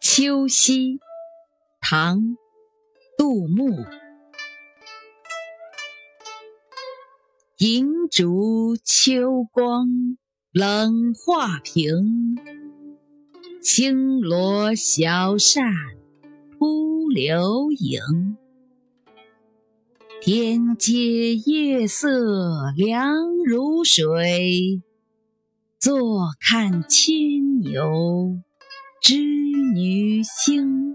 秋夕，唐·杜牧。银烛秋光冷画屏，轻罗小扇扑流萤。天阶夜色凉如水，坐看牵牛星。